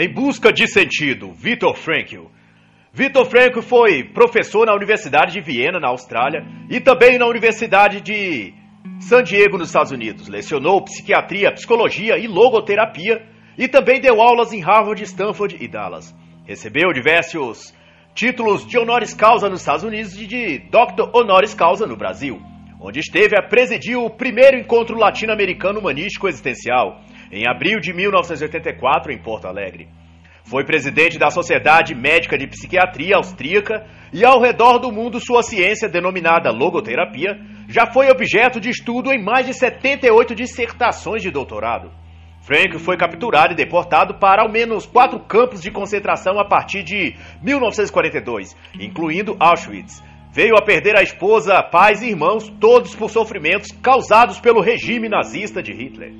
Em busca de sentido, Viktor Frankl. Viktor Frankl foi professor na Universidade de Viena, na Austrália, e também na Universidade de San Diego, nos Estados Unidos. Lecionou psiquiatria, psicologia e logoterapia e também deu aulas em Harvard, Stanford e Dallas. Recebeu diversos títulos de honoris causa nos Estados Unidos e de Doctor honoris causa no Brasil, onde esteve a presidir o primeiro encontro latino-americano humanístico existencial, em abril de 1984, em Porto Alegre. Foi presidente da Sociedade Médica de Psiquiatria Austríaca e, ao redor do mundo, sua ciência, denominada logoterapia, já foi objeto de estudo em mais de 78 dissertações de doutorado. Frank foi capturado e deportado para ao menos quatro campos de concentração a partir de 1942, incluindo Auschwitz. Veio a perder a esposa, pais e irmãos, todos por sofrimentos causados pelo regime nazista de Hitler.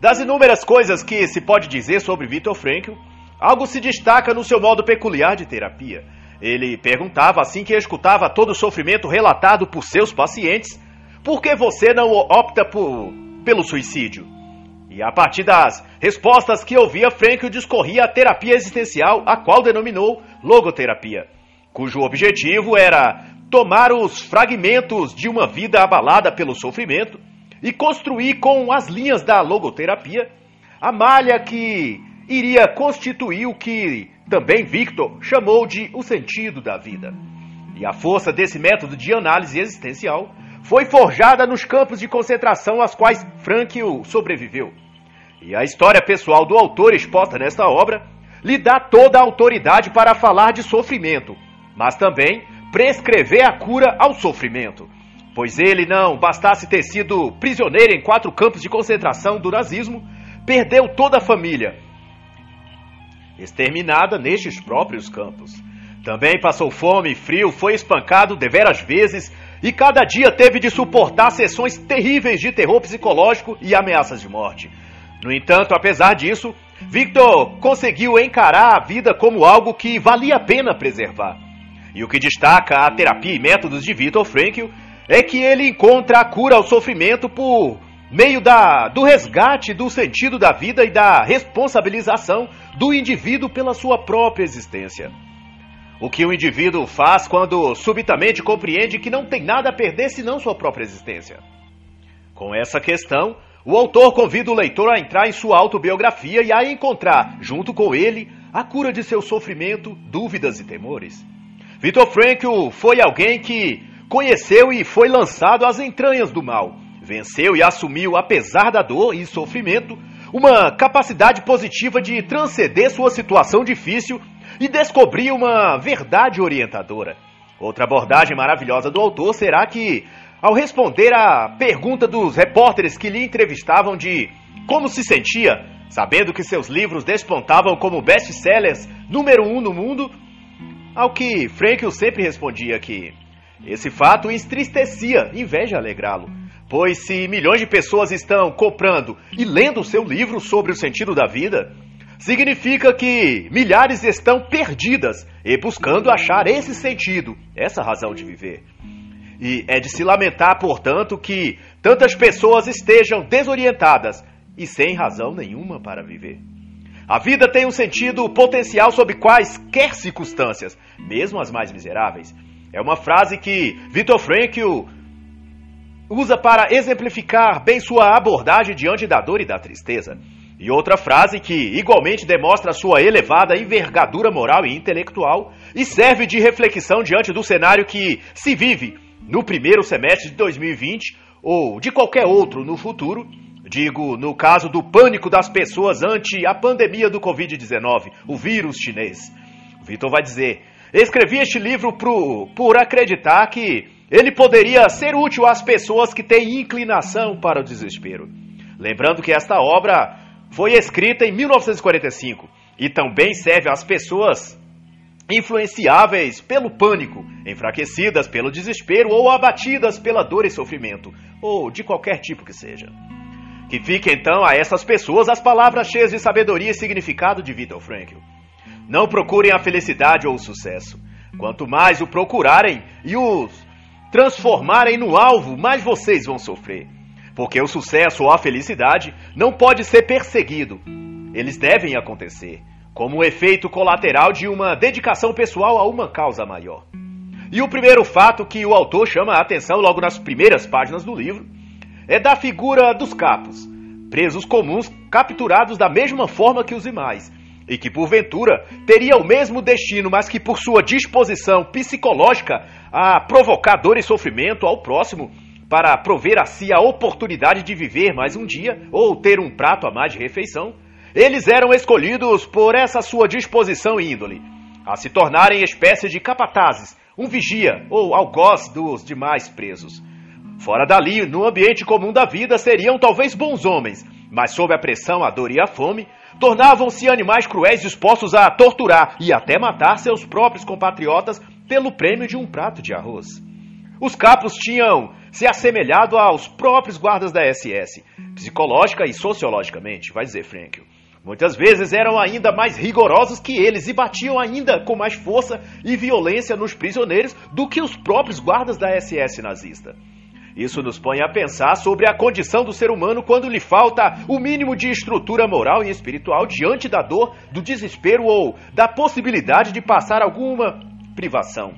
Das inúmeras coisas que se pode dizer sobre Viktor Frankl, algo se destaca no seu modo peculiar de terapia. Ele perguntava assim que escutava todo o sofrimento relatado por seus pacientes: por que você não opta por, pelo suicídio? E a partir das respostas que ouvia, Frankl discorria a terapia existencial, a qual denominou logoterapia, cujo objetivo era tomar os fragmentos de uma vida abalada pelo sofrimento e construir com as linhas da logoterapia a malha que iria constituir o que também Victor chamou de o sentido da vida. E a força desse método de análise existencial foi forjada nos campos de concentração aos quais Frankl sobreviveu. E a história pessoal do autor exposta nesta obra lhe dá toda a autoridade para falar de sofrimento, mas também prescrever a cura ao sofrimento pois ele não bastasse ter sido prisioneiro em quatro campos de concentração do nazismo, perdeu toda a família, exterminada nestes próprios campos. Também passou fome e frio, foi espancado deveras vezes e cada dia teve de suportar sessões terríveis de terror psicológico e ameaças de morte. No entanto, apesar disso, Victor conseguiu encarar a vida como algo que valia a pena preservar. E o que destaca a terapia e métodos de Viktor Frankl é que ele encontra a cura ao sofrimento por meio da, do resgate do sentido da vida e da responsabilização do indivíduo pela sua própria existência. O que o indivíduo faz quando subitamente compreende que não tem nada a perder senão sua própria existência. Com essa questão, o autor convida o leitor a entrar em sua autobiografia e a encontrar, junto com ele, a cura de seu sofrimento, dúvidas e temores. Victor Frankl foi alguém que conheceu e foi lançado às entranhas do mal. Venceu e assumiu, apesar da dor e sofrimento, uma capacidade positiva de transcender sua situação difícil e descobrir uma verdade orientadora. Outra abordagem maravilhosa do autor será que, ao responder à pergunta dos repórteres que lhe entrevistavam de como se sentia, sabendo que seus livros despontavam como best-sellers número um no mundo, ao que Frankl sempre respondia que esse fato entristecia em vez de alegrá-lo. Pois se milhões de pessoas estão comprando e lendo seu livro sobre o sentido da vida, significa que milhares estão perdidas e buscando achar esse sentido, essa razão de viver. E é de se lamentar, portanto, que tantas pessoas estejam desorientadas e sem razão nenhuma para viver. A vida tem um sentido potencial sob quaisquer circunstâncias, mesmo as mais miseráveis. É uma frase que Viktor Frankl usa para exemplificar bem sua abordagem diante da dor e da tristeza. E outra frase que igualmente demonstra sua elevada envergadura moral e intelectual e serve de reflexão diante do cenário que se vive no primeiro semestre de 2020 ou de qualquer outro no futuro, digo, no caso do pânico das pessoas ante a pandemia do Covid-19, o vírus chinês. Vitor vai dizer: Escrevi este livro pro, por acreditar que ele poderia ser útil às pessoas que têm inclinação para o desespero. Lembrando que esta obra foi escrita em 1945 e também serve às pessoas influenciáveis pelo pânico, enfraquecidas pelo desespero ou abatidas pela dor e sofrimento, ou de qualquer tipo que seja. Que fique então a essas pessoas as palavras cheias de sabedoria e significado de Viktor Frankl. Não procurem a felicidade ou o sucesso. Quanto mais o procurarem e os transformarem no alvo, mais vocês vão sofrer. Porque o sucesso ou a felicidade não pode ser perseguido. Eles devem acontecer, como um efeito colateral de uma dedicação pessoal a uma causa maior. E o primeiro fato que o autor chama a atenção logo nas primeiras páginas do livro é da figura dos capos, presos comuns capturados da mesma forma que os demais, e que porventura teria o mesmo destino, mas que por sua disposição psicológica a provocar dor e sofrimento ao próximo, para prover a si a oportunidade de viver mais um dia ou ter um prato a mais de refeição, eles eram escolhidos por essa sua disposição e índole, a se tornarem espécie de capatazes um vigia ou algoz dos demais presos. Fora dali, no ambiente comum da vida, seriam talvez bons homens, mas sob a pressão, a dor e a fome, tornavam-se animais cruéis dispostos a torturar e até matar seus próprios compatriotas pelo prêmio de um prato de arroz. Os capos tinham se assemelhado aos próprios guardas da SS, psicológica e sociologicamente, vai dizer Frankel. Muitas vezes eram ainda mais rigorosos que eles e batiam ainda com mais força e violência nos prisioneiros do que os próprios guardas da SS nazista. Isso nos põe a pensar sobre a condição do ser humano quando lhe falta o mínimo de estrutura moral e espiritual diante da dor, do desespero ou da possibilidade de passar alguma privação.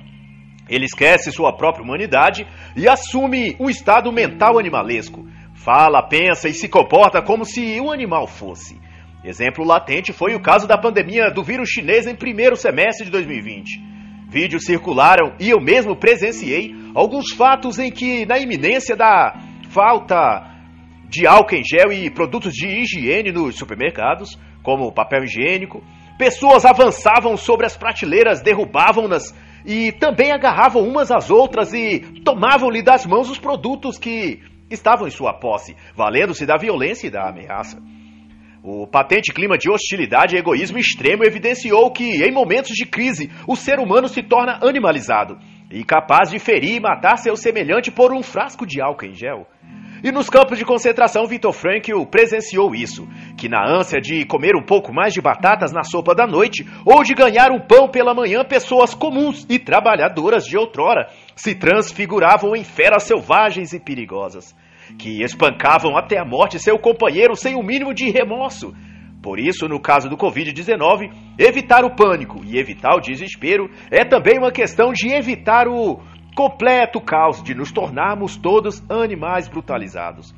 Ele esquece sua própria humanidade e assume um estado mental animalesco. Fala, pensa e se comporta como se um animal fosse. Exemplo latente foi o caso da pandemia do vírus chinês em primeiro semestre de 2020. Vídeos circularam e eu mesmo presenciei alguns fatos em que, na iminência da falta de álcool em gel e produtos de higiene nos supermercados, como papel higiênico, pessoas avançavam sobre as prateleiras, derrubavam-nas e também agarravam umas às outras e tomavam-lhe das mãos os produtos que estavam em sua posse, valendo-se da violência e da ameaça. O patente clima de hostilidade e egoísmo extremo evidenciou que, em momentos de crise, o ser humano se torna animalizado e capaz de ferir e matar seu semelhante por um frasco de álcool em gel. E nos campos de concentração, Vitor Frankl presenciou isso, que na ânsia de comer um pouco mais de batatas na sopa da noite ou de ganhar um pão pela manhã, pessoas comuns e trabalhadoras de outrora se transfiguravam em feras selvagens e perigosas que espancavam até a morte seu companheiro sem o mínimo de remorso. Por isso, no caso do Covid-19, evitar o pânico e evitar o desespero é também uma questão de evitar o completo caos, de nos tornarmos todos animais brutalizados.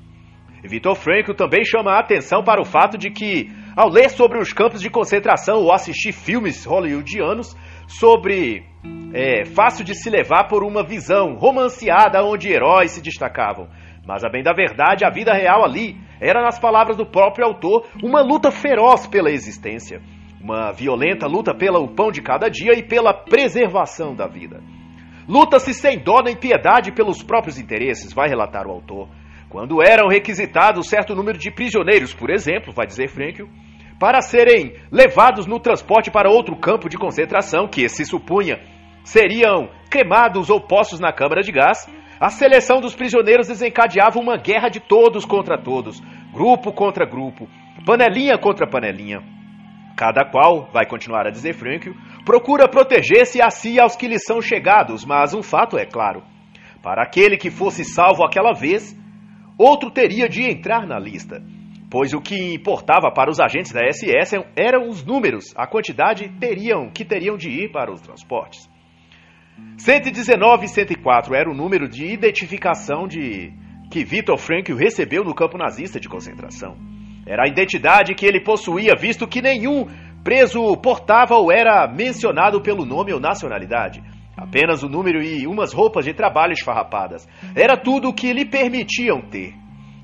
Vitor Frankl também chama a atenção para o fato de que, ao ler sobre os campos de concentração ou assistir filmes hollywoodianos sobre. É fácil de se levar por uma visão romanceada onde heróis se destacavam. Mas a bem da verdade, a vida real ali era, nas palavras do próprio autor, uma luta feroz pela existência. Uma violenta luta pelo pão de cada dia e pela preservação da vida. Luta-se sem dó nem piedade pelos próprios interesses, vai relatar o autor. Quando eram requisitados certo número de prisioneiros, por exemplo, vai dizer Frankel, para serem levados no transporte para outro campo de concentração, que se supunha seriam cremados ou postos na câmara de gás, a seleção dos prisioneiros desencadeava uma guerra de todos contra todos, grupo contra grupo, panelinha contra panelinha. Cada qual, vai continuar a dizer Franklin, procura proteger-se a si e aos que lhe são chegados, mas um fato é claro: para aquele que fosse salvo aquela vez, outro teria de entrar na lista, pois o que importava para os agentes da SS eram os números, a quantidade teriam que teriam de ir para os transportes. 119 e 104 era o número de identificação de que Viktor Frankl recebeu no campo nazista de concentração. Era a identidade que ele possuía, visto que nenhum preso portava ou era mencionado pelo nome ou nacionalidade. Apenas o número e umas roupas de trabalho esfarrapadas. Era tudo o que lhe permitiam ter.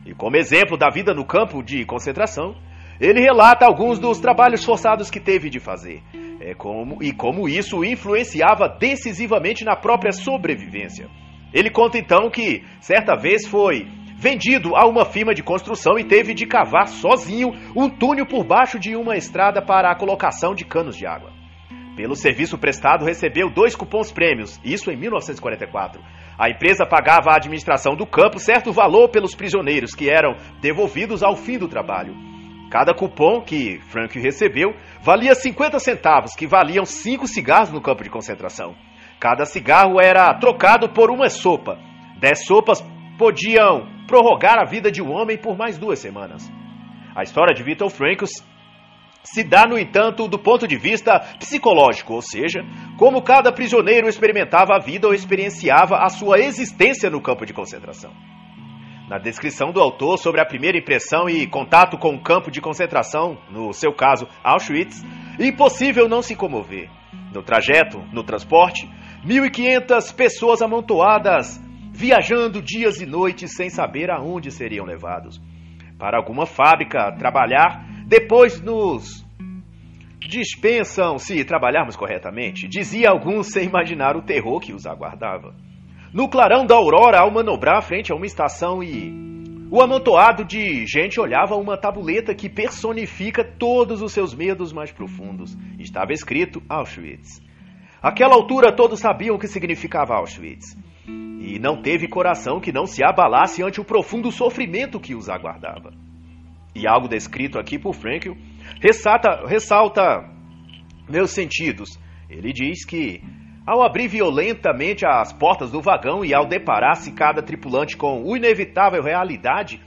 E como exemplo da vida no campo de concentração, ele relata alguns dos trabalhos forçados que teve de fazer. É como, e como isso influenciava decisivamente na própria sobrevivência. Ele conta então que, certa vez, foi vendido a uma firma de construção e teve de cavar sozinho um túnel por baixo de uma estrada para a colocação de canos de água. Pelo serviço prestado, recebeu dois cupons prêmios, isso em 1944. A empresa pagava à administração do campo certo valor pelos prisioneiros, que eram devolvidos ao fim do trabalho. Cada cupom que Frank recebeu valia 50 centavos, que valiam 5 cigarros no campo de concentração. Cada cigarro era trocado por uma sopa. 10 sopas podiam prorrogar a vida de um homem por mais duas semanas. A história de Vitor Frankl se dá, no entanto, do ponto de vista psicológico, ou seja, como cada prisioneiro experimentava a vida ou experienciava a sua existência no campo de concentração. Na descrição do autor sobre a primeira impressão e contato com o campo de concentração, no seu caso Auschwitz, impossível não se comover. No trajeto, no transporte, 1.500 pessoas amontoadas, viajando dias e noites sem saber aonde seriam levados. Para alguma fábrica trabalhar, depois nos dispensam se trabalharmos corretamente, dizia alguns sem imaginar o terror que os aguardava. No clarão da aurora, ao manobrar frente a uma estação e o amontoado de gente olhava uma tabuleta que personifica todos os seus medos mais profundos. Estava escrito Auschwitz. Aquela altura todos sabiam o que significava Auschwitz. E não teve coração que não se abalasse ante o profundo sofrimento que os aguardava. E algo descrito aqui por Frankl ressalta, ressalta meus sentidos. Ele diz que ao abrir violentamente as portas do vagão e ao deparar-se cada tripulante com o inevitável realidade,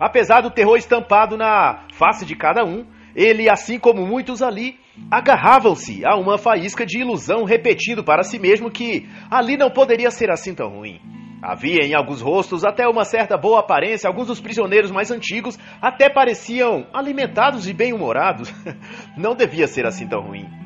apesar do terror estampado na face de cada um, ele, assim como muitos ali, agarravam-se a uma faísca de ilusão repetido para si mesmo que ali não poderia ser assim tão ruim. Havia em alguns rostos até uma certa boa aparência, alguns dos prisioneiros mais antigos até pareciam alimentados e bem-humorados. Não devia ser assim tão ruim.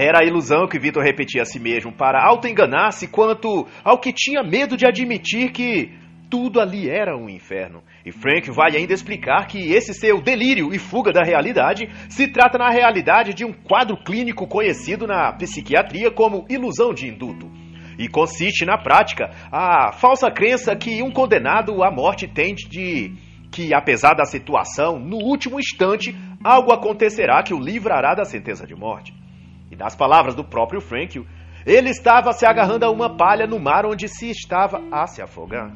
Era a ilusão que Vitor repetia a si mesmo para auto-enganar-se quanto ao que tinha medo de admitir que tudo ali era um inferno. E Frank vai ainda explicar que esse seu delírio e fuga da realidade se trata na realidade de um quadro clínico conhecido na psiquiatria como ilusão de induto. E consiste na prática a falsa crença que um condenado à morte tem de que, apesar da situação, no último instante algo acontecerá que o livrará da sentença de morte. E nas palavras do próprio Frankl, ele estava se agarrando a uma palha no mar onde se estava a se afogar.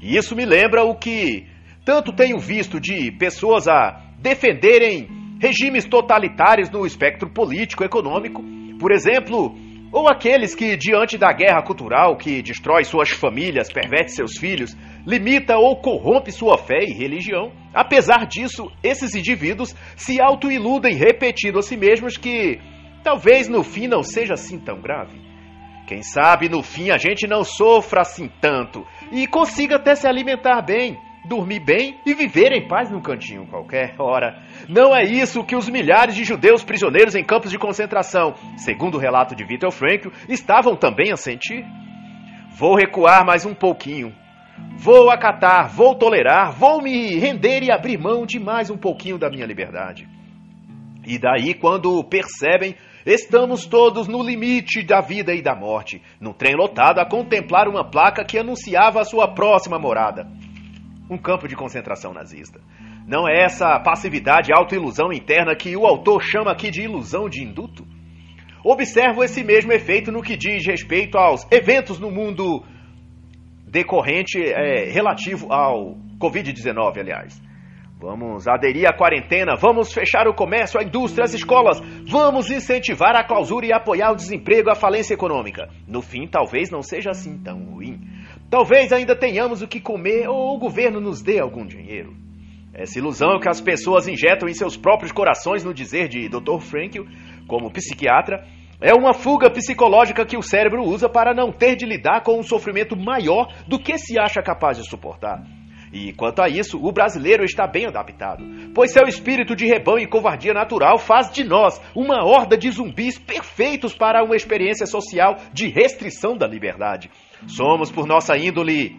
E isso me lembra o que tanto tenho visto de pessoas a defenderem regimes totalitários no espectro político econômico, por exemplo, ou aqueles que, diante da guerra cultural que destrói suas famílias, perverte seus filhos, limita ou corrompe sua fé e religião, apesar disso, esses indivíduos se autoiludem repetindo a si mesmos que Talvez no fim não seja assim tão grave. Quem sabe no fim a gente não sofra assim tanto e consiga até se alimentar bem, dormir bem e viver em paz num cantinho qualquer. Ora, não é isso que os milhares de judeus prisioneiros em campos de concentração, segundo o relato de Viktor Frankl, estavam também a sentir? Vou recuar mais um pouquinho. Vou acatar, vou tolerar, vou me render e abrir mão de mais um pouquinho da minha liberdade. E daí, quando percebem Estamos todos no limite da vida e da morte, num trem lotado a contemplar uma placa que anunciava a sua próxima morada. Um campo de concentração nazista. Não é essa passividade autoilusão interna que o autor chama aqui de ilusão de induto? Observo esse mesmo efeito no que diz respeito aos eventos no mundo decorrente é, relativo ao Covid-19, aliás. Vamos aderir à quarentena, vamos fechar o comércio, a indústria, as escolas, vamos incentivar a clausura e apoiar o desemprego, a falência econômica. No fim, talvez não seja assim tão ruim. Talvez ainda tenhamos o que comer ou o governo nos dê algum dinheiro. Essa ilusão que as pessoas injetam em seus próprios corações, no dizer de Dr. Frankl, como psiquiatra, é uma fuga psicológica que o cérebro usa para não ter de lidar com um sofrimento maior do que se acha capaz de suportar. E quanto a isso, o brasileiro está bem adaptado, pois seu espírito de rebanho e covardia natural faz de nós uma horda de zumbis perfeitos para uma experiência social de restrição da liberdade. Somos, por nossa índole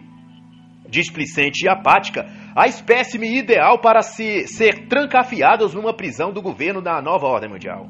displicente e apática, a espécime ideal para se, ser trancafiados numa prisão do governo da nova ordem mundial.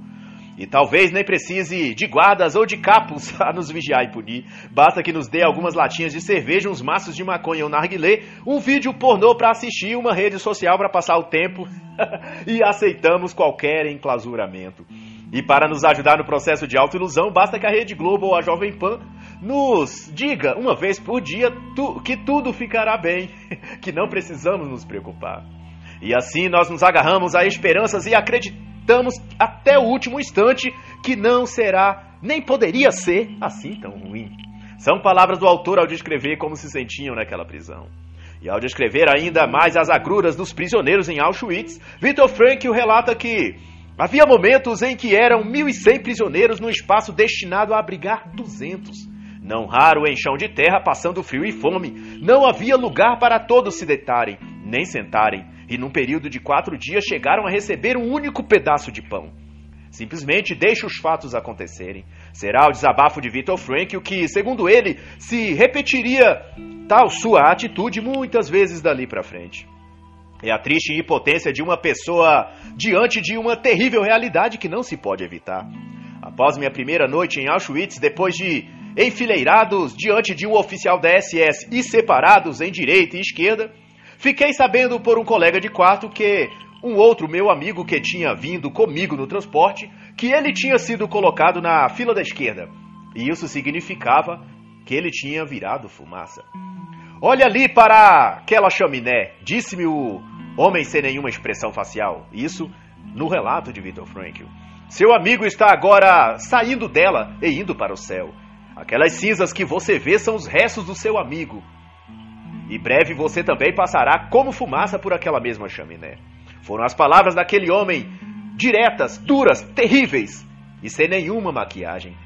E talvez nem precise de guardas ou de capos a nos vigiar e punir. Basta que nos dê algumas latinhas de cerveja, uns maços de maconha ou narguilé, um vídeo pornô para assistir, uma rede social para passar o tempo e aceitamos qualquer enclausuramento. E para nos ajudar no processo de autoilusão, basta que a Rede Globo ou a Jovem Pan nos diga uma vez por dia tu, que tudo ficará bem, que não precisamos nos preocupar. E assim nós nos agarramos a esperanças e acreditamos até o último instante que não será, nem poderia ser, assim tão ruim. São palavras do autor ao descrever como se sentiam naquela prisão. E ao descrever ainda mais as agruras dos prisioneiros em Auschwitz, Viktor Frankl relata que Havia momentos em que eram 1.100 prisioneiros num espaço destinado a abrigar 200. Não raro em chão de terra, passando frio e fome. Não havia lugar para todos se deitarem, nem sentarem, e num período de quatro dias chegaram a receber um único pedaço de pão. Simplesmente deixe os fatos acontecerem. Será o desabafo de Victor Frank o que, segundo ele, se repetiria tal sua atitude muitas vezes dali para frente. É a triste impotência de uma pessoa diante de uma terrível realidade que não se pode evitar. Após minha primeira noite em Auschwitz, depois de enfileirados diante de um oficial da SS e separados em direita e esquerda, fiquei sabendo por um colega de quarto que um outro meu amigo que tinha vindo comigo no transporte, que ele tinha sido colocado na fila da esquerda. E isso significava que ele tinha virado fumaça. Olha ali para aquela chaminé, disse-me o homem sem nenhuma expressão facial. Isso no relato de Victor Frankl. Seu amigo está agora saindo dela e indo para o céu. Aquelas cinzas que você vê são os restos do seu amigo. E breve você também passará como fumaça por aquela mesma chaminé. Foram as palavras daquele homem, diretas, duras, terríveis e sem nenhuma maquiagem.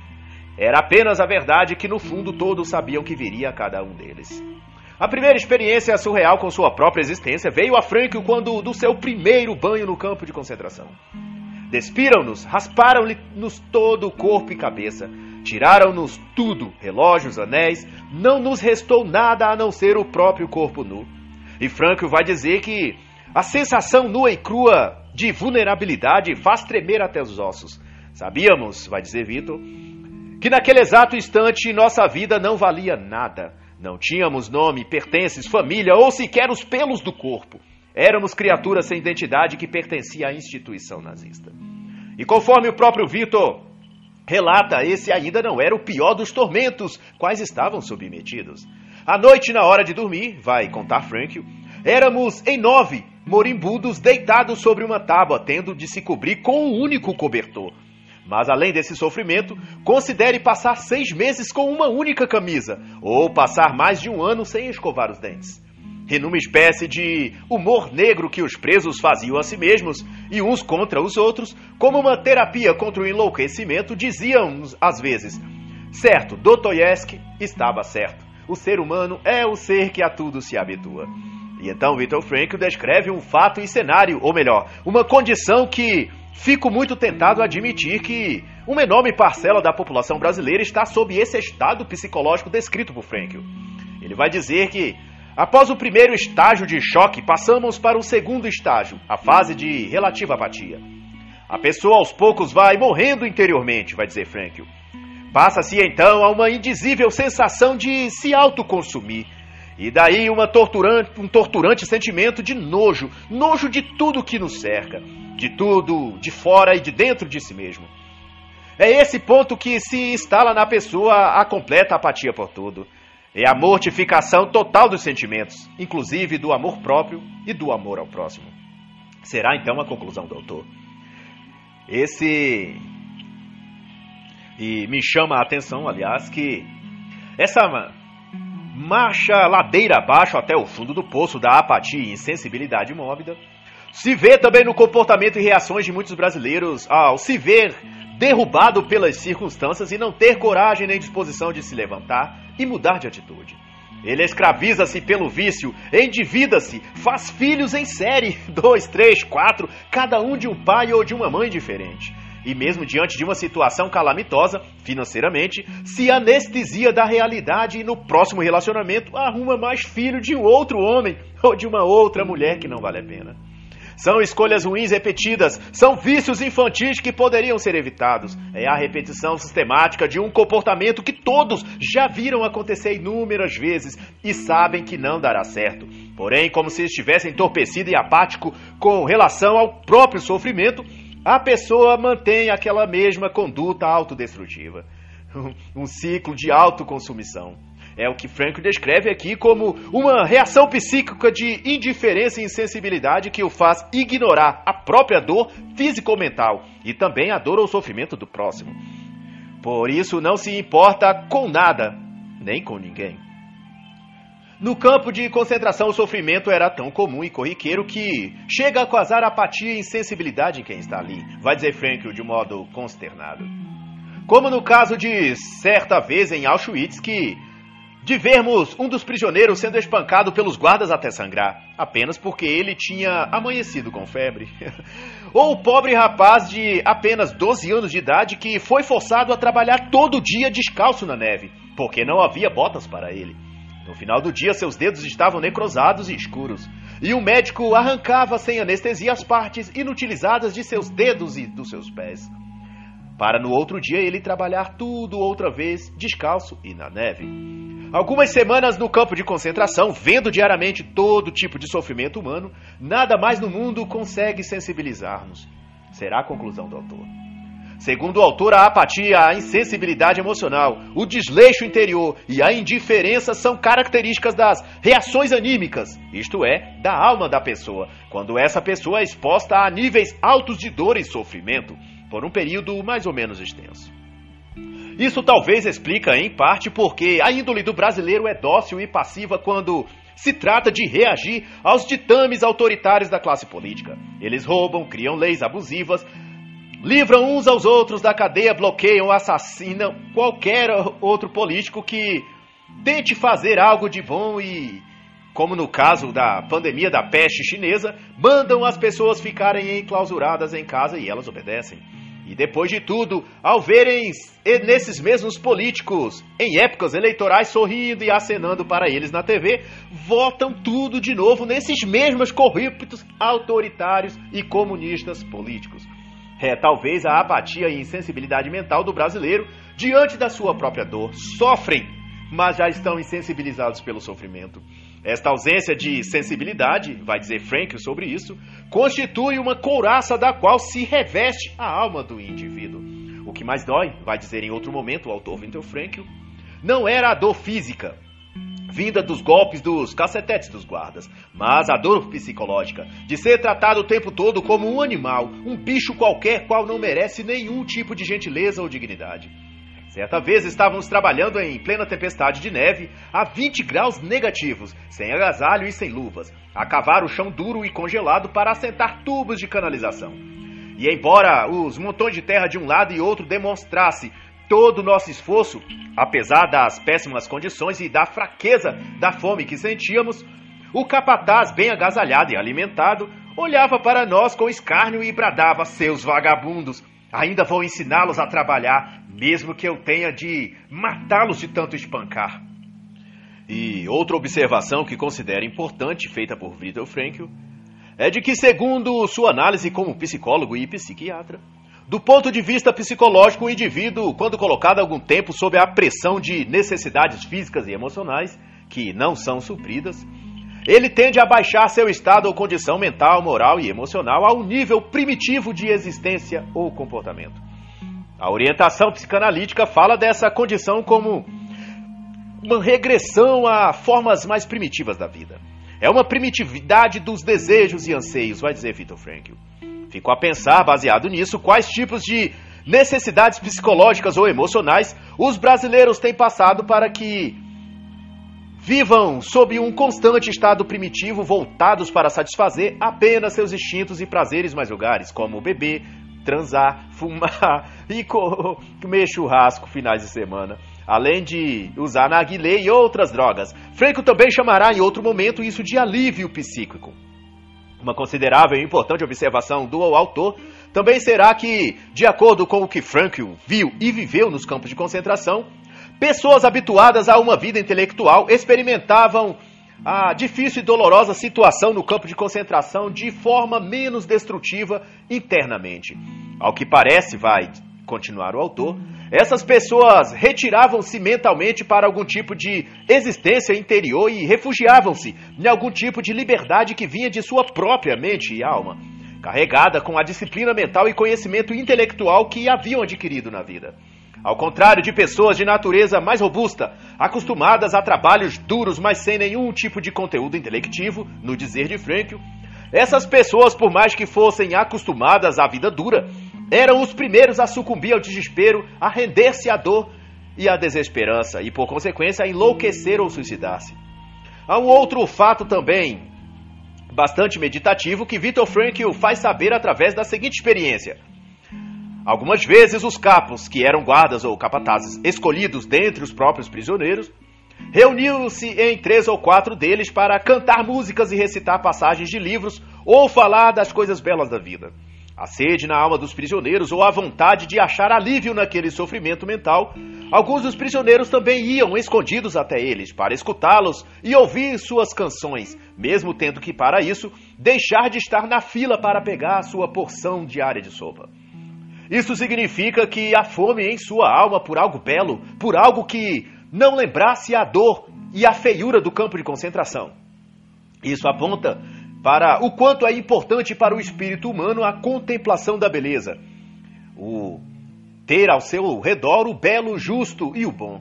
Era apenas a verdade que no fundo todos sabiam que viria a cada um deles. A primeira experiência surreal com sua própria existência veio a Frank quando do seu primeiro banho no campo de concentração. Despiram-nos, rasparam-nos todo o corpo e cabeça, tiraram-nos tudo, relógios, anéis, não nos restou nada a não ser o próprio corpo nu. E Frank vai dizer que a sensação nua e crua de vulnerabilidade faz tremer até os ossos. Sabíamos, vai dizer Vitor, que naquele exato instante nossa vida não valia nada. Não tínhamos nome, pertences, família ou sequer os pelos do corpo. Éramos criaturas sem identidade que pertencia à instituição nazista. E conforme o próprio Vitor relata, esse ainda não era o pior dos tormentos, quais estavam submetidos. À noite, na hora de dormir, vai contar Frank, éramos em nove moribundos deitados sobre uma tábua, tendo de se cobrir com um único cobertor. Mas além desse sofrimento, considere passar seis meses com uma única camisa, ou passar mais de um ano sem escovar os dentes. E numa espécie de humor negro que os presos faziam a si mesmos, e uns contra os outros, como uma terapia contra o enlouquecimento, diziam às vezes: Certo, Dostoiévski estava certo. O ser humano é o ser que a tudo se habitua. E então Victor Frankl descreve um fato e cenário, ou melhor, uma condição que fico muito tentado a admitir que uma enorme parcela da população brasileira está sob esse estado psicológico descrito por Frankl. Ele vai dizer que após o primeiro estágio de choque, passamos para o segundo estágio, a fase de relativa apatia. A pessoa aos poucos vai morrendo interiormente, vai dizer Frankl. Passa-se então a uma indizível sensação de se autoconsumir, e daí uma torturante, um torturante sentimento de nojo, nojo de tudo que nos cerca, de tudo, de fora e de dentro de si mesmo. É esse ponto que se instala na pessoa a completa apatia por tudo. É a mortificação total dos sentimentos, inclusive do amor próprio e do amor ao próximo. Será então a conclusão do autor. Esse. E me chama a atenção, aliás, que essa marcha ladeira abaixo até o fundo do poço da apatia e insensibilidade mórbida. Se vê também no comportamento e reações de muitos brasileiros ao se ver derrubado pelas circunstâncias e não ter coragem nem disposição de se levantar e mudar de atitude. Ele escraviza-se pelo vício, endivida-se, faz filhos em série, dois, três, quatro, cada um de um pai ou de uma mãe diferente e mesmo diante de uma situação calamitosa financeiramente, se anestesia da realidade e no próximo relacionamento arruma mais filho de um outro homem ou de uma outra mulher que não vale a pena. São escolhas ruins repetidas, são vícios infantis que poderiam ser evitados. É a repetição sistemática de um comportamento que todos já viram acontecer inúmeras vezes e sabem que não dará certo. Porém, como se estivesse entorpecido e apático com relação ao próprio sofrimento, a pessoa mantém aquela mesma conduta autodestrutiva. Um ciclo de autoconsumição. É o que Frank descreve aqui como uma reação psíquica de indiferença e insensibilidade que o faz ignorar a própria dor físico-mental e também a dor ou sofrimento do próximo. Por isso não se importa com nada, nem com ninguém. No campo de concentração, o sofrimento era tão comum e corriqueiro que chega a causar apatia e insensibilidade em quem está ali, vai dizer Frankel de modo consternado. Como no caso de certa vez em Auschwitz, que de vermos um dos prisioneiros sendo espancado pelos guardas até sangrar, apenas porque ele tinha amanhecido com febre. Ou o pobre rapaz de apenas 12 anos de idade que foi forçado a trabalhar todo dia descalço na neve, porque não havia botas para ele. No final do dia, seus dedos estavam necrosados e escuros, e o médico arrancava sem anestesia as partes inutilizadas de seus dedos e dos seus pés para no outro dia ele trabalhar tudo outra vez, descalço e na neve. Algumas semanas no campo de concentração, vendo diariamente todo tipo de sofrimento humano, nada mais no mundo consegue sensibilizar-nos. Será a conclusão do autor. Segundo o autor, a apatia, a insensibilidade emocional, o desleixo interior e a indiferença são características das reações anímicas, isto é, da alma da pessoa, quando essa pessoa é exposta a níveis altos de dor e sofrimento por um período mais ou menos extenso. Isso talvez explica, em parte, porque a índole do brasileiro é dócil e passiva quando se trata de reagir aos ditames autoritários da classe política. Eles roubam, criam leis abusivas, livram uns aos outros da cadeia, bloqueiam, assassinam qualquer outro político que tente fazer algo de bom e, como no caso da pandemia da peste chinesa, mandam as pessoas ficarem enclausuradas em casa e elas obedecem. E depois de tudo, ao verem nesses mesmos políticos, em épocas eleitorais, sorrindo e acenando para eles na TV, votam tudo de novo nesses mesmos corruptos, autoritários e comunistas políticos. É talvez a apatia e insensibilidade mental do brasileiro diante da sua própria dor. Sofrem, mas já estão insensibilizados pelo sofrimento. Esta ausência de sensibilidade, vai dizer Frank sobre isso, constitui uma couraça da qual se reveste a alma do indivíduo. O que mais dói, vai dizer em outro momento o autor Winter Frankl, não era a dor física, vinda dos golpes dos cacetetes dos guardas, mas a dor psicológica, de ser tratado o tempo todo como um animal, um bicho qualquer qual não merece nenhum tipo de gentileza ou dignidade. Certa vez estávamos trabalhando em plena tempestade de neve, a 20 graus negativos, sem agasalho e sem luvas, a cavar o chão duro e congelado para assentar tubos de canalização. E embora os montões de terra de um lado e outro demonstrasse todo o nosso esforço, apesar das péssimas condições e da fraqueza da fome que sentíamos, o capataz, bem agasalhado e alimentado, olhava para nós com escárnio e bradava: Seus vagabundos, ainda vou ensiná-los a trabalhar, mesmo que eu tenha de matá-los de tanto espancar. E outra observação que considero importante, feita por Viktor Frankl, é de que, segundo sua análise como psicólogo e psiquiatra, do ponto de vista psicológico, o indivíduo, quando colocado algum tempo sob a pressão de necessidades físicas e emocionais que não são supridas, ele tende a baixar seu estado ou condição mental, moral e emocional a um nível primitivo de existência ou comportamento. A orientação psicanalítica fala dessa condição como uma regressão a formas mais primitivas da vida. É uma primitividade dos desejos e anseios, vai dizer Viktor Frankl. Ficou a pensar, baseado nisso, quais tipos de necessidades psicológicas ou emocionais os brasileiros têm passado para que vivam sob um constante estado primitivo, voltados para satisfazer apenas seus instintos e prazeres mais vulgares, como beber, transar, fumar e comer churrasco finais de semana. Além de usar narguilé e outras drogas. Franco também chamará em outro momento isso de alívio psíquico. Uma considerável e importante observação do autor também será que, de acordo com o que Frankl viu e viveu nos campos de concentração, pessoas habituadas a uma vida intelectual experimentavam a difícil e dolorosa situação no campo de concentração de forma menos destrutiva internamente. Ao que parece, vai continuar o autor, essas pessoas retiravam-se mentalmente para algum tipo de existência interior e refugiavam-se em algum tipo de liberdade que vinha de sua própria mente e alma, carregada com a disciplina mental e conhecimento intelectual que haviam adquirido na vida. Ao contrário de pessoas de natureza mais robusta, acostumadas a trabalhos duros, mas sem nenhum tipo de conteúdo intelectivo, no dizer de Frankl, essas pessoas, por mais que fossem acostumadas à vida dura, eram os primeiros a sucumbir ao desespero, a render-se à dor e à desesperança, e por consequência a enlouquecer ou suicidar-se. Há um outro fato também bastante meditativo que Victor Frankl faz saber através da seguinte experiência. Algumas vezes os capos, que eram guardas ou capatazes escolhidos dentre os próprios prisioneiros, reuniam-se em três ou quatro deles para cantar músicas e recitar passagens de livros ou falar das coisas belas da vida. A sede na alma dos prisioneiros ou a vontade de achar alívio naquele sofrimento mental, alguns dos prisioneiros também iam escondidos até eles para escutá-los e ouvir suas canções, mesmo tendo que, para isso, deixar de estar na fila para pegar a sua porção diária de sopa. Isso significa que a fome em sua alma por algo belo, por algo que não lembrasse a dor e a feiura do campo de concentração. Isso aponta para o quanto é importante para o espírito humano a contemplação da beleza, o ter ao seu redor o belo, justo e o bom.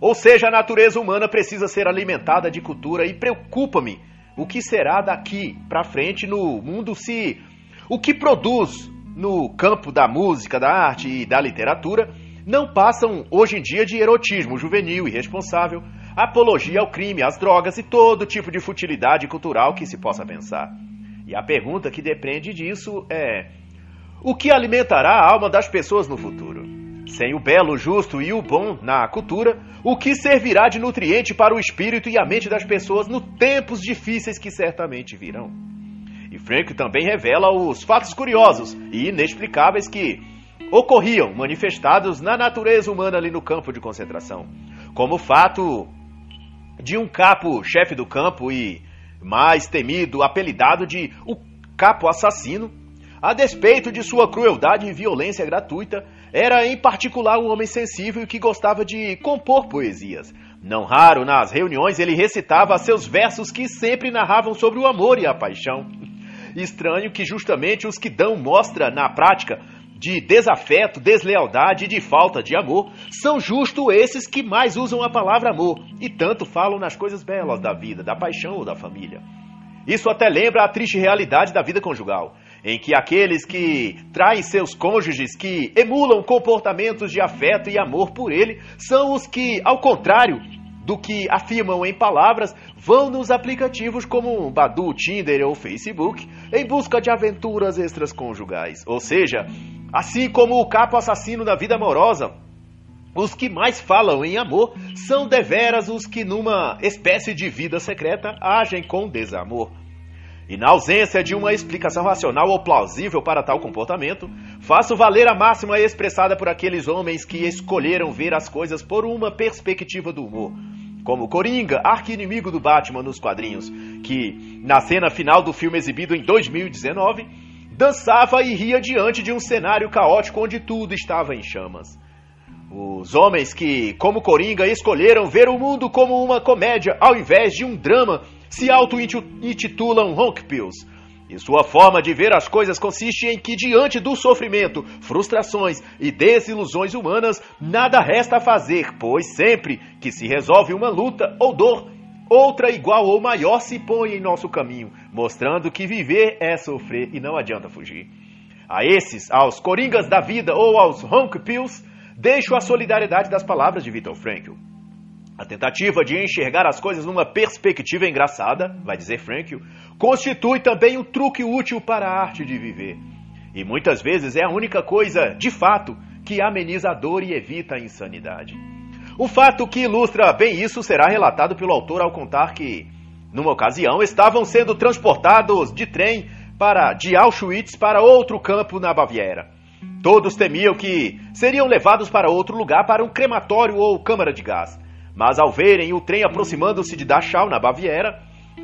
Ou seja, a natureza humana precisa ser alimentada de cultura e preocupa-me o que será daqui para frente no mundo se o que produz no campo da música, da arte e da literatura não passam hoje em dia de erotismo juvenil e irresponsável, apologia ao crime, às drogas e todo tipo de futilidade cultural que se possa pensar. E a pergunta que depende disso é: o que alimentará a alma das pessoas no futuro? Sem o belo, justo e o bom na cultura, o que servirá de nutriente para o espírito e a mente das pessoas nos tempos difíceis que certamente virão? Frank também revela os fatos curiosos e inexplicáveis que ocorriam manifestados na natureza humana ali no campo de concentração, como o fato de um capo chefe do campo e mais temido, apelidado de o capo assassino, a despeito de sua crueldade e violência gratuita, era em particular um homem sensível que gostava de compor poesias. Não raro, nas reuniões, ele recitava seus versos que sempre narravam sobre o amor e a paixão. Estranho que justamente os que dão mostra na prática de desafeto, deslealdade e de falta de amor, são justo esses que mais usam a palavra amor e tanto falam nas coisas belas da vida, da paixão ou da família. Isso até lembra a triste realidade da vida conjugal, em que aqueles que traem seus cônjuges, que emulam comportamentos de afeto e amor por ele, são os que, ao contrário do que afirmam em palavras, vão nos aplicativos como Badu, Tinder ou Facebook em busca de aventuras extras conjugais. Ou seja, Assim como o capo assassino da vida amorosa, os que mais falam em amor são deveras os que, numa espécie de vida secreta, agem com desamor. E na ausência de uma explicação racional ou plausível para tal comportamento, faço valer a máxima expressada por aqueles homens que escolheram ver as coisas por uma perspectiva do humor. Como Coringa, arqui-inimigo do Batman nos quadrinhos, que, na cena final do filme exibido em 2019, dançava e ria diante de um cenário caótico onde tudo estava em chamas. Os homens que, como Coringa, escolheram ver o mundo como uma comédia ao invés de um drama se auto-intitulam Honk Pills. E sua forma de ver as coisas consiste em que, diante do sofrimento, frustrações e desilusões humanas, nada resta a fazer, pois sempre que se resolve uma luta ou dor, outra igual ou maior se põe em nosso caminho, mostrando que viver é sofrer e não adianta fugir. A esses, aos coringas da vida ou aos honk pills, deixo a solidariedade das palavras de Viktor Frankl. A tentativa de enxergar as coisas numa perspectiva engraçada, vai dizer Frankl, constitui também um truque útil para a arte de viver. E muitas vezes é a única coisa, de fato, que ameniza a dor e evita a insanidade. O fato que ilustra bem isso será relatado pelo autor ao contar que, numa ocasião, estavam sendo transportados de trem para de Auschwitz para outro campo na Baviera. Todos temiam que seriam levados para outro lugar para um crematório ou câmara de gás. Mas ao verem o trem aproximando-se de Dachau, na Baviera,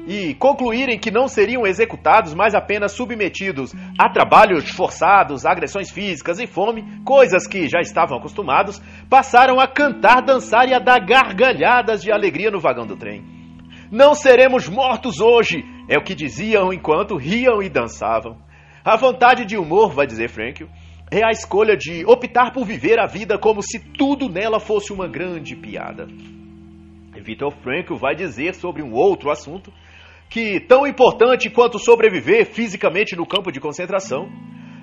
e concluírem que não seriam executados, mas apenas submetidos a trabalhos forçados, agressões físicas e fome, coisas que já estavam acostumados, passaram a cantar, dançar e a dar gargalhadas de alegria no vagão do trem. Não seremos mortos hoje, é o que diziam enquanto riam e dançavam. A vontade de humor, vai dizer Frankl, é a escolha de optar por viver a vida como se tudo nela fosse uma grande piada. Victor Frankl vai dizer sobre um outro assunto que, tão importante quanto sobreviver fisicamente no campo de concentração,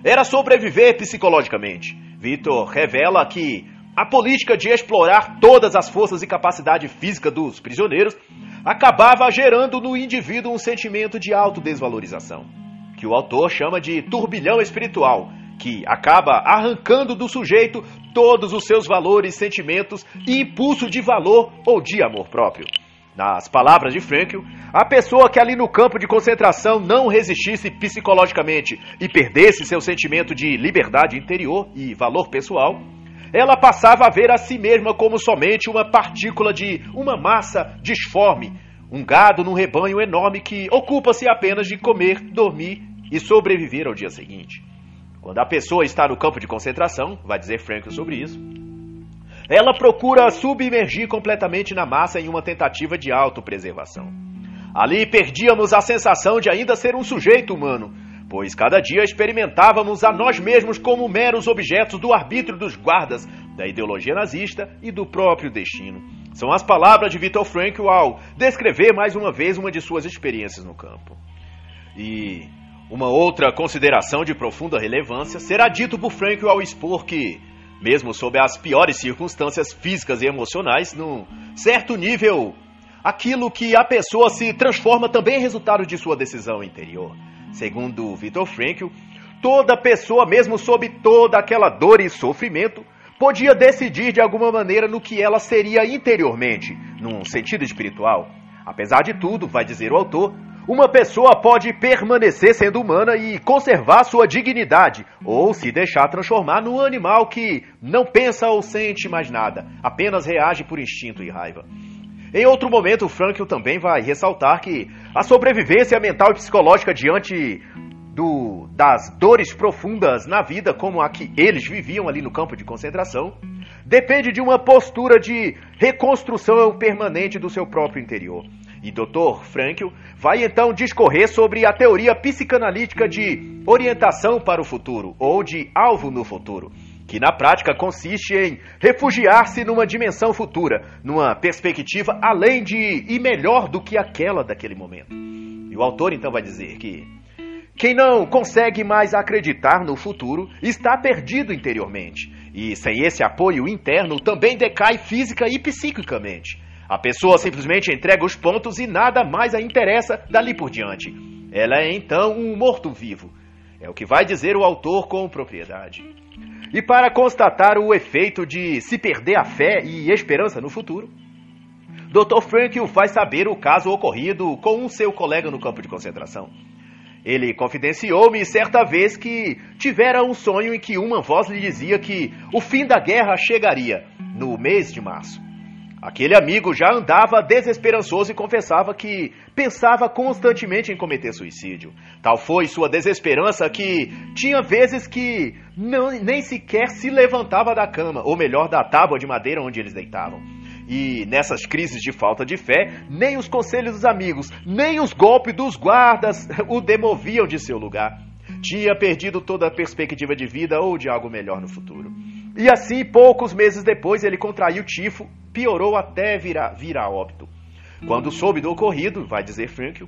era sobreviver psicologicamente. Victor revela que a política de explorar todas as forças e capacidade física dos prisioneiros acabava gerando no indivíduo um sentimento de autodesvalorização, que o autor chama de turbilhão espiritual, que acaba arrancando do sujeito todos os seus valores, sentimentos e impulso de valor ou de amor próprio. Nas palavras de Frankl, a pessoa que ali no campo de concentração não resistisse psicologicamente e perdesse seu sentimento de liberdade interior e valor pessoal, ela passava a ver a si mesma como somente uma partícula de uma massa disforme, um gado num rebanho enorme que ocupa-se apenas de comer, dormir e sobreviver ao dia seguinte. Quando a pessoa está no campo de concentração, vai dizer Frankl sobre isso, ela procura submergir completamente na massa em uma tentativa de autopreservação. Ali perdíamos a sensação de ainda ser um sujeito humano, pois cada dia experimentávamos a nós mesmos como meros objetos do arbítrio dos guardas da ideologia nazista e do próprio destino. São as palavras de Viktor Frankl ao descrever mais uma vez uma de suas experiências no campo. E uma outra consideração de profunda relevância será dito por Frankl ao expor que mesmo sob as piores circunstâncias físicas e emocionais, num certo nível, aquilo que a pessoa se transforma também é resultado de sua decisão interior. Segundo Viktor Frankl, toda pessoa, mesmo sob toda aquela dor e sofrimento, podia decidir de alguma maneira no que ela seria interiormente, num sentido espiritual. Apesar de tudo, vai dizer o autor, uma pessoa pode permanecer sendo humana e conservar sua dignidade, ou se deixar transformar num animal que não pensa ou sente mais nada, apenas reage por instinto e raiva. Em outro momento, Frankl também vai ressaltar que a sobrevivência mental e psicológica diante do, das dores profundas na vida, como a que eles viviam ali no campo de concentração, depende de uma postura de reconstrução permanente do seu próprio interior. E Dr. Frankl vai então discorrer sobre a teoria psicanalítica de orientação para o futuro, ou de alvo no futuro, que na prática consiste em refugiar-se numa dimensão futura, numa perspectiva além de e melhor do que aquela daquele momento. E o autor então vai dizer que quem não consegue mais acreditar no futuro está perdido interiormente, e sem esse apoio interno também decai física e psiquicamente. A pessoa simplesmente entrega os pontos e nada mais a interessa dali por diante. Ela é então um morto-vivo. É o que vai dizer o autor com propriedade. E para constatar o efeito de se perder a fé e esperança no futuro, Dr. Frankl faz saber o caso ocorrido com um seu colega no campo de concentração. Ele confidenciou-me certa vez que tivera um sonho em que uma voz lhe dizia que o fim da guerra chegaria no mês de março. Aquele amigo já andava desesperançoso e confessava que pensava constantemente em cometer suicídio. Tal foi sua desesperança que tinha vezes que não, nem sequer se levantava da cama, ou melhor, da tábua de madeira onde eles deitavam. E nessas crises de falta de fé, nem os conselhos dos amigos, nem os golpes dos guardas o demoviam de seu lugar. Tinha perdido toda a perspectiva de vida ou de algo melhor no futuro. E assim, poucos meses depois, ele contraiu tifo, piorou até virar, virar óbito. Quando soube do ocorrido, vai dizer Frankl,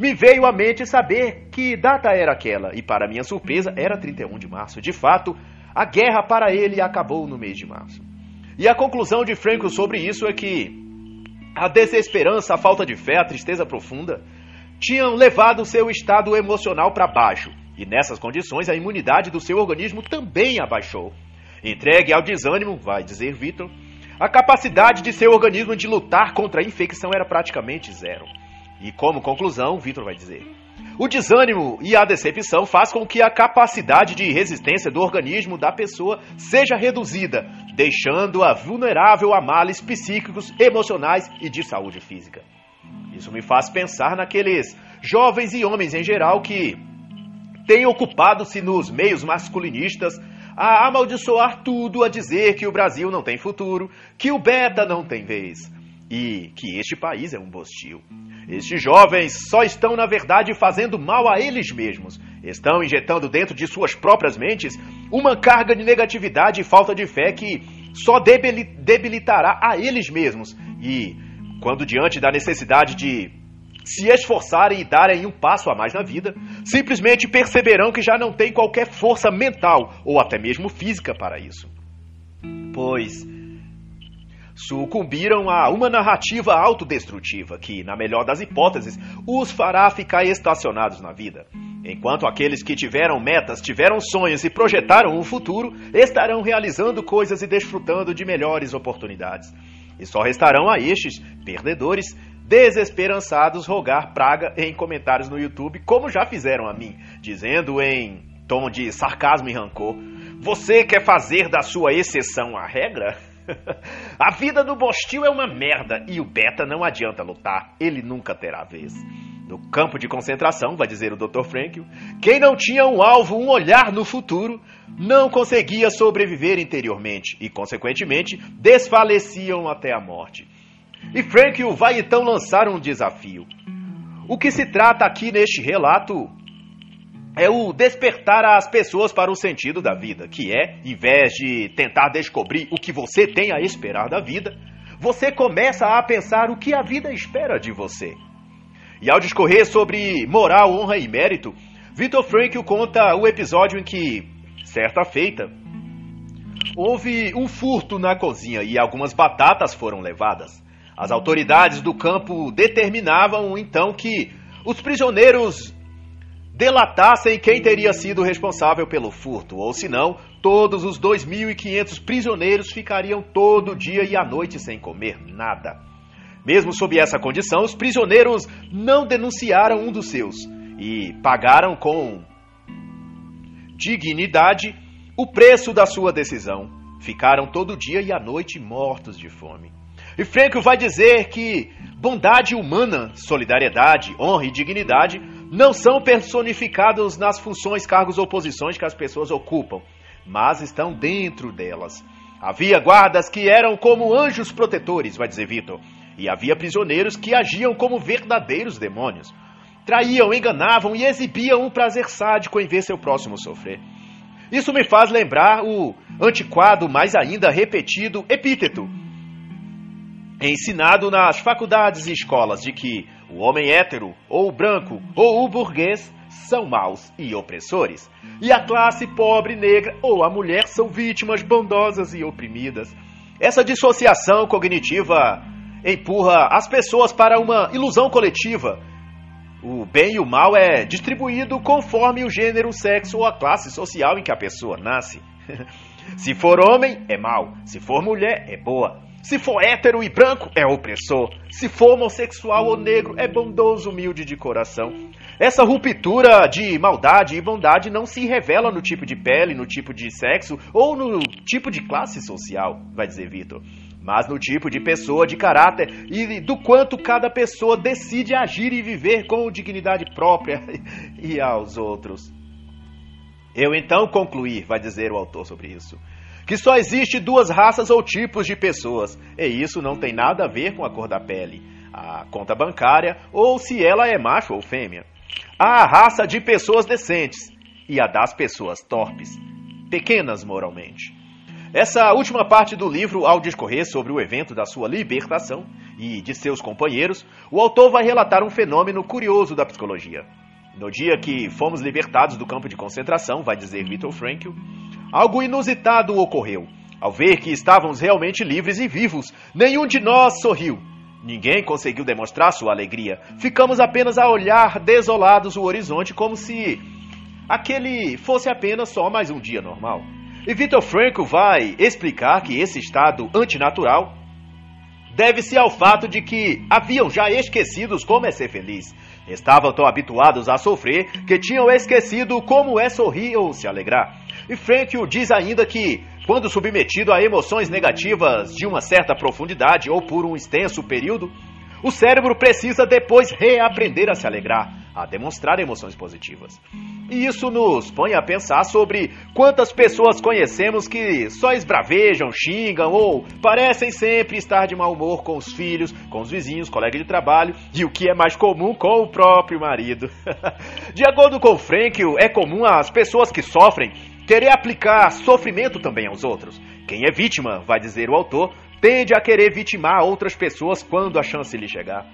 me veio à mente saber que data era aquela, e para minha surpresa, era 31 de março. De fato, a guerra para ele acabou no mês de março. E a conclusão de Frankl sobre isso é que a desesperança, a falta de fé, a tristeza profunda tinham levado seu estado emocional para baixo, e nessas condições a imunidade do seu organismo também abaixou. Entregue ao desânimo, vai dizer Vitor, a capacidade de seu organismo de lutar contra a infecção era praticamente zero. E como conclusão, Vitor vai dizer: o desânimo e a decepção faz com que a capacidade de resistência do organismo da pessoa seja reduzida, deixando-a vulnerável a males psíquicos, emocionais e de saúde física. Isso me faz pensar naqueles jovens e homens em geral que têm ocupado-se nos meios masculinistas a amaldiçoar tudo, a dizer que o Brasil não tem futuro, que o Beta não tem vez e que este país é um bostil. Estes jovens só estão, na verdade, fazendo mal a eles mesmos. Estão injetando dentro de suas próprias mentes uma carga de negatividade e falta de fé que só debilitará a eles mesmos. E, quando diante da necessidade de se esforçarem e darem um passo a mais na vida, simplesmente perceberão que já não têm qualquer força mental ou até mesmo física para isso. Pois sucumbiram a uma narrativa autodestrutiva que, na melhor das hipóteses, os fará ficar estacionados na vida. Enquanto aqueles que tiveram metas, tiveram sonhos e projetaram um futuro, estarão realizando coisas e desfrutando de melhores oportunidades. E só restarão a estes, perdedores, desesperançados, rogar praga em comentários no YouTube, como já fizeram a mim, dizendo em tom de sarcasmo e rancor: Você quer fazer da sua exceção a regra? a vida do Bostil é uma merda e o Beta não adianta lutar, ele nunca terá vez. No campo de concentração, vai dizer o Dr. Frankel, quem não tinha um alvo, um olhar no futuro, não conseguia sobreviver interiormente e, consequentemente, desfaleciam até a morte. E Frankel vai então lançar um desafio. O que se trata aqui neste relato é o despertar as pessoas para o sentido da vida, que é, em vez de tentar descobrir o que você tem a esperar da vida, você começa a pensar o que a vida espera de você. E ao discorrer sobre moral, honra e mérito, Victor Frankl conta o episódio em que, certa feita, houve um furto na cozinha e algumas batatas foram levadas. As autoridades do campo determinavam então que os prisioneiros delatassem quem teria sido responsável pelo furto, ou senão, todos os 2.500 prisioneiros ficariam todo dia e à noite sem comer nada. Mesmo sob essa condição, os prisioneiros não denunciaram um dos seus e pagaram com dignidade o preço da sua decisão. Ficaram todo dia e à noite mortos de fome. E Frank vai dizer que bondade humana, solidariedade, honra e dignidade não são personificados nas funções, cargos ou posições que as pessoas ocupam, mas estão dentro delas. Havia guardas que eram como anjos protetores, vai dizer Vitor, e havia prisioneiros que agiam como verdadeiros demônios. Traíam, enganavam e exibiam um prazer sádico em ver seu próximo sofrer. Isso me faz lembrar o antiquado, mais ainda repetido epíteto ensinado nas faculdades e escolas de que o homem hétero, ou o branco, ou o burguês são maus e opressores, e a classe pobre negra ou a mulher são vítimas bondosas e oprimidas. Essa dissociação cognitiva empurra as pessoas para uma ilusão coletiva. O bem e o mal é distribuído conforme o gênero, o sexo ou a classe social em que a pessoa nasce. Se for homem, é mal. Se for mulher, é boa. Se for hétero e branco, é opressor. Se for homossexual ou negro, é bondoso, humilde de coração. Essa ruptura de maldade e bondade não se revela no tipo de pele, no tipo de sexo ou no tipo de classe social, vai dizer Vitor, mas no tipo de pessoa, de caráter e do quanto cada pessoa decide agir e viver com dignidade própria e aos outros. Eu então concluí, vai dizer o autor sobre isso que só existe duas raças ou tipos de pessoas, e isso não tem nada a ver com a cor da pele, a conta bancária ou se ela é macho ou fêmea. Há a raça de pessoas decentes e a das pessoas torpes, pequenas moralmente. Essa última parte do livro, ao discorrer sobre o evento da sua libertação e de seus companheiros, o autor vai relatar um fenômeno curioso da psicologia. No dia que fomos libertados do campo de concentração, vai dizer Viktor Frankl, algo inusitado ocorreu. Ao ver que estávamos realmente livres e vivos, nenhum de nós sorriu. Ninguém conseguiu demonstrar sua alegria. Ficamos apenas a olhar desolados o horizonte como se aquele fosse apenas só mais um dia normal. E Viktor Frankl vai explicar que esse estado antinatural deve-se ao fato de que haviam já esquecidos como é ser feliz. Estavam tão habituados a sofrer que tinham esquecido como é sorrir ou se alegrar. E Frankl diz ainda que, quando submetido a emoções negativas de uma certa profundidade ou por um extenso período, o cérebro precisa depois reaprender a se alegrar, a demonstrar emoções positivas. E isso nos põe a pensar sobre quantas pessoas conhecemos que só esbravejam, xingam ou parecem sempre estar de mau humor com os filhos, com os vizinhos, colegas de trabalho e o que é mais comum com o próprio marido. de acordo com Frankl, é comum as pessoas que sofrem querer aplicar sofrimento também aos outros. Quem é vítima, vai dizer o autor, tende a querer vitimar outras pessoas quando a chance lhe chegar.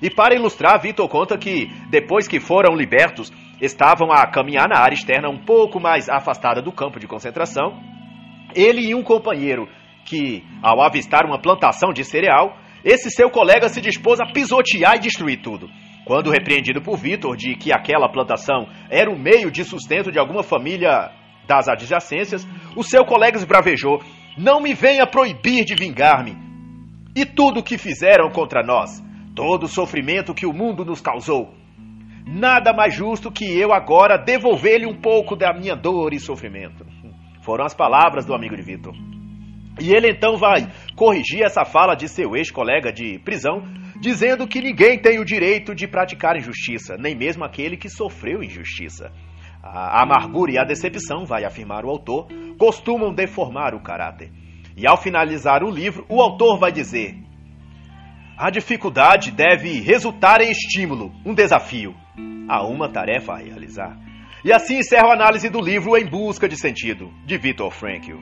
E para ilustrar, Vitor conta que, depois que foram libertos, estavam a caminhar na área externa um pouco mais afastada do campo de concentração. Ele e um companheiro que, ao avistar uma plantação de cereal, esse seu colega se dispôs a pisotear e destruir tudo. Quando repreendido por Vitor de que aquela plantação era o meio de sustento de alguma família das adjacências, o seu colega esbravejou: Não me venha proibir de vingar-me. E tudo o que fizeram contra nós, todo o sofrimento que o mundo nos causou. Nada mais justo que eu agora devolver-lhe um pouco da minha dor e sofrimento. Foram as palavras do amigo de Vitor. E ele então vai corrigir essa fala de seu ex-colega de prisão, dizendo que ninguém tem o direito de praticar injustiça, nem mesmo aquele que sofreu injustiça. A amargura e a decepção, vai afirmar o autor, costumam deformar o caráter. E ao finalizar o livro, o autor vai dizer: A dificuldade deve resultar em estímulo, um desafio, a uma tarefa a realizar. E assim encerro a análise do livro Em Busca de Sentido, de Viktor Frankl.